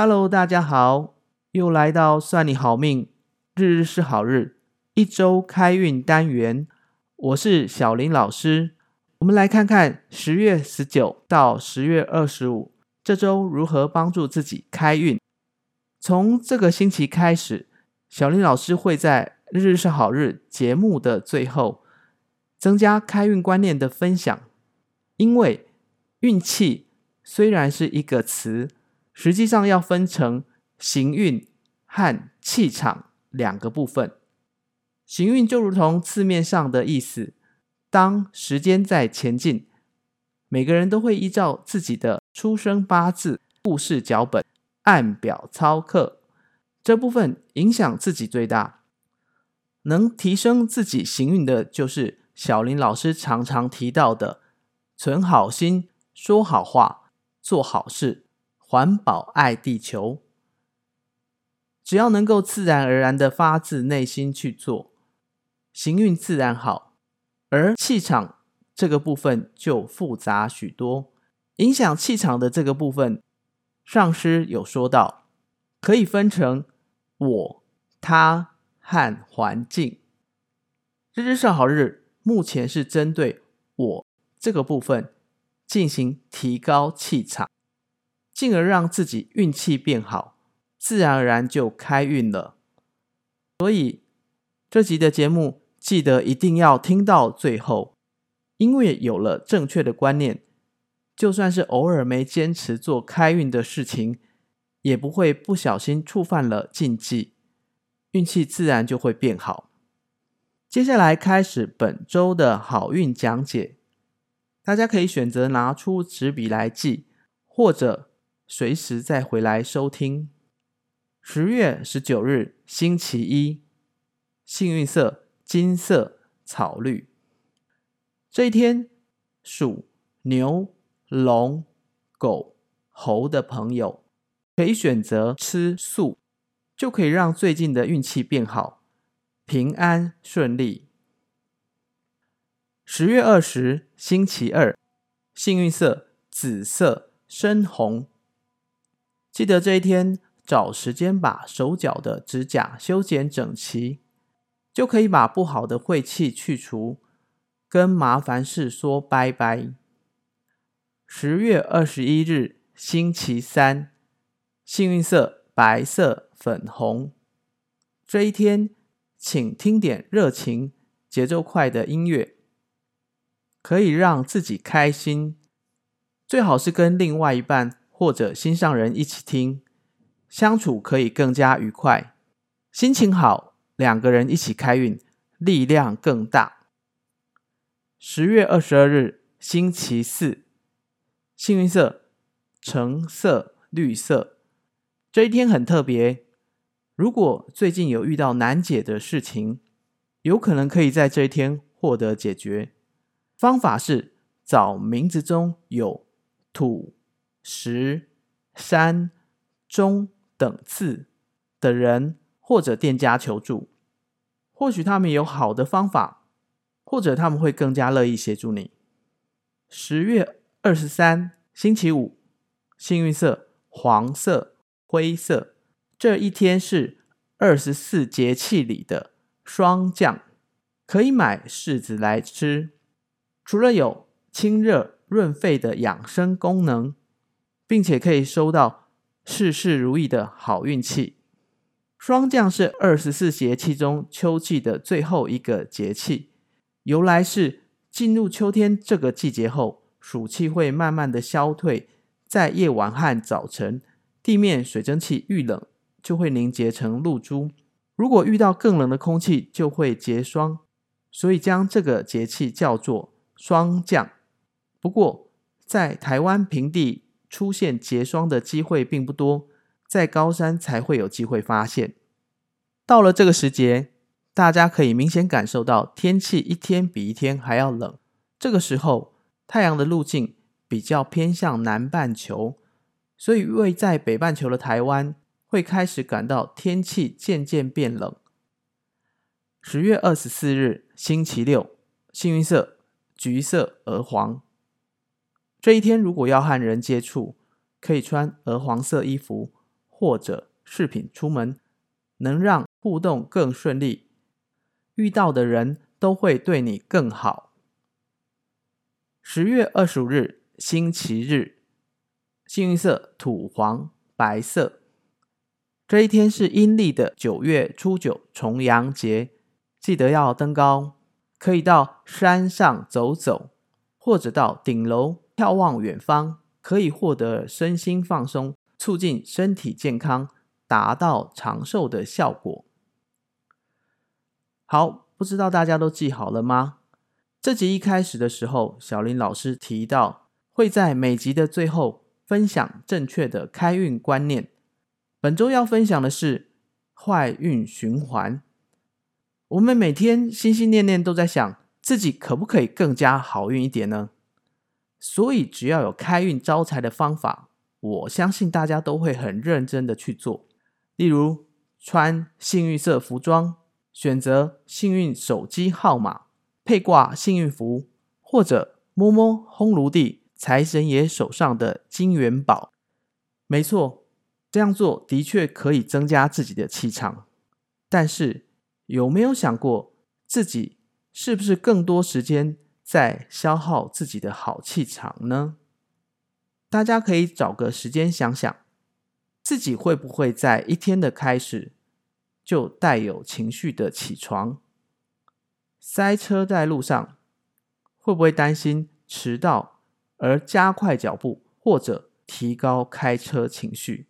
Hello，大家好，又来到算你好命，日日是好日，一周开运单元，我是小林老师。我们来看看十月十九到十月二十五这周如何帮助自己开运。从这个星期开始，小林老师会在日日是好日节目的最后增加开运观念的分享，因为运气虽然是一个词。实际上要分成行运和气场两个部分。行运就如同字面上的意思，当时间在前进，每个人都会依照自己的出生八字、故事脚本按表操课。这部分影响自己最大，能提升自己行运的，就是小林老师常常提到的：存好心、说好话、做好事。环保爱地球，只要能够自然而然的发自内心去做，行运自然好。而气场这个部分就复杂许多，影响气场的这个部分，上师有说到，可以分成我、他和环境。日日是好日，目前是针对我这个部分进行提高气场。进而让自己运气变好，自然而然就开运了。所以这集的节目记得一定要听到最后，因为有了正确的观念，就算是偶尔没坚持做开运的事情，也不会不小心触犯了禁忌，运气自然就会变好。接下来开始本周的好运讲解，大家可以选择拿出纸笔来记，或者。随时再回来收听。十月十九日，星期一，幸运色金色、草绿。这一天，属牛、龙、狗、猴的朋友可以选择吃素，就可以让最近的运气变好，平安顺利。十月二十，星期二，幸运色紫色、深红。记得这一天找时间把手脚的指甲修剪整齐，就可以把不好的晦气去除，跟麻烦事说拜拜。十月二十一日，星期三，幸运色白色、粉红。这一天，请听点热情、节奏快的音乐，可以让自己开心。最好是跟另外一半。或者心上人一起听，相处可以更加愉快，心情好，两个人一起开运，力量更大。十月二十二日，星期四，幸运色橙色、绿色。这一天很特别，如果最近有遇到难解的事情，有可能可以在这一天获得解决。方法是找名字中有土。十、三、中等次的人或者店家求助，或许他们有好的方法，或者他们会更加乐意协助你。十月二十三，星期五，幸运色黄色、灰色。这一天是二十四节气里的霜降，可以买柿子来吃。除了有清热润肺的养生功能。并且可以收到事事如意的好运气。霜降是二十四节气中秋季的最后一个节气，由来是进入秋天这个季节后，暑气会慢慢的消退，在夜晚和早晨，地面水蒸气遇冷就会凝结成露珠，如果遇到更冷的空气就会结霜，所以将这个节气叫做霜降。不过在台湾平地。出现结霜的机会并不多，在高山才会有机会发现。到了这个时节，大家可以明显感受到天气一天比一天还要冷。这个时候，太阳的路径比较偏向南半球，所以位在北半球的台湾会开始感到天气渐渐变冷。十月二十四日，星期六，幸运色橘色、鹅黄。这一天，如果要和人接触，可以穿鹅黄色衣服或者饰品出门，能让互动更顺利，遇到的人都会对你更好。十月二十五日，星期日，幸运色土黄、白色。这一天是阴历的九月初九，重阳节，记得要登高，可以到山上走走，或者到顶楼眺望远方，可以获得身心放松，促进身体健康，达到长寿的效果。好，不知道大家都记好了吗？这集一开始的时候，小林老师提到会在每集的最后分享正确的开运观念。本周要分享的是坏运循环。我们每天心心念念都在想自己可不可以更加好运一点呢？所以只要有开运招财的方法，我相信大家都会很认真的去做。例如穿幸运色服装，选择幸运手机号码，配挂幸运符，或者摸摸烘炉地财神爷手上的金元宝。没错。这样做的确可以增加自己的气场，但是有没有想过自己是不是更多时间在消耗自己的好气场呢？大家可以找个时间想想，自己会不会在一天的开始就带有情绪的起床？塞车在路上，会不会担心迟到而加快脚步，或者提高开车情绪？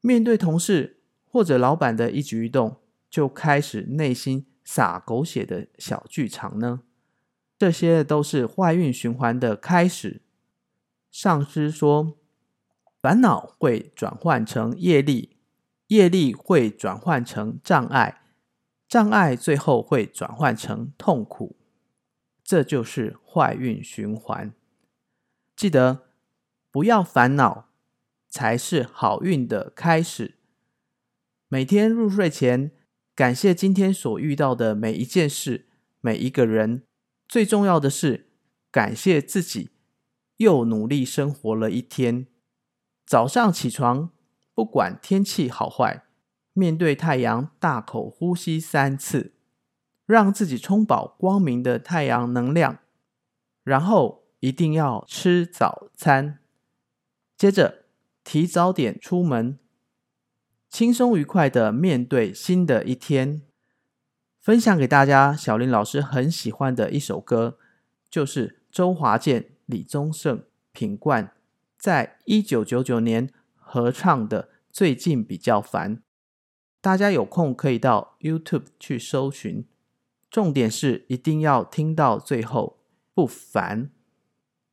面对同事或者老板的一举一动，就开始内心撒狗血的小剧场呢？这些都是坏运循环的开始。上师说，烦恼会转换成业力，业力会转换成障碍，障碍最后会转换成痛苦，这就是坏运循环。记得不要烦恼。才是好运的开始。每天入睡前，感谢今天所遇到的每一件事、每一个人。最重要的是，感谢自己又努力生活了一天。早上起床，不管天气好坏，面对太阳大口呼吸三次，让自己充饱光明的太阳能量。然后一定要吃早餐。接着。提早点出门，轻松愉快的面对新的一天。分享给大家，小林老师很喜欢的一首歌，就是周华健、李宗盛、品冠在一九九九年合唱的《最近比较烦》。大家有空可以到 YouTube 去搜寻。重点是一定要听到最后，不烦。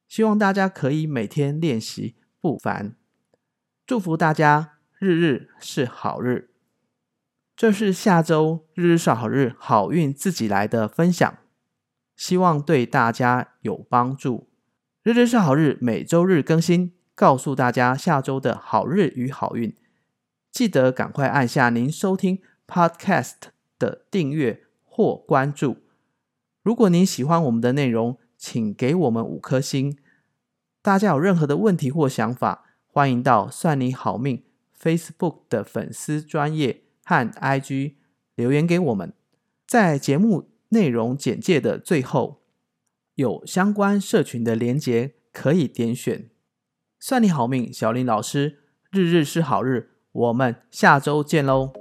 希望大家可以每天练习不烦。祝福大家日日是好日。这是下周日日是好日好运自己来的分享，希望对大家有帮助。日日是好日每周日更新，告诉大家下周的好日与好运。记得赶快按下您收听 Podcast 的订阅或关注。如果您喜欢我们的内容，请给我们五颗星。大家有任何的问题或想法？欢迎到算你好命 Facebook 的粉丝专业和 IG 留言给我们，在节目内容简介的最后有相关社群的连结，可以点选。算你好命，小林老师，日日是好日，我们下周见喽。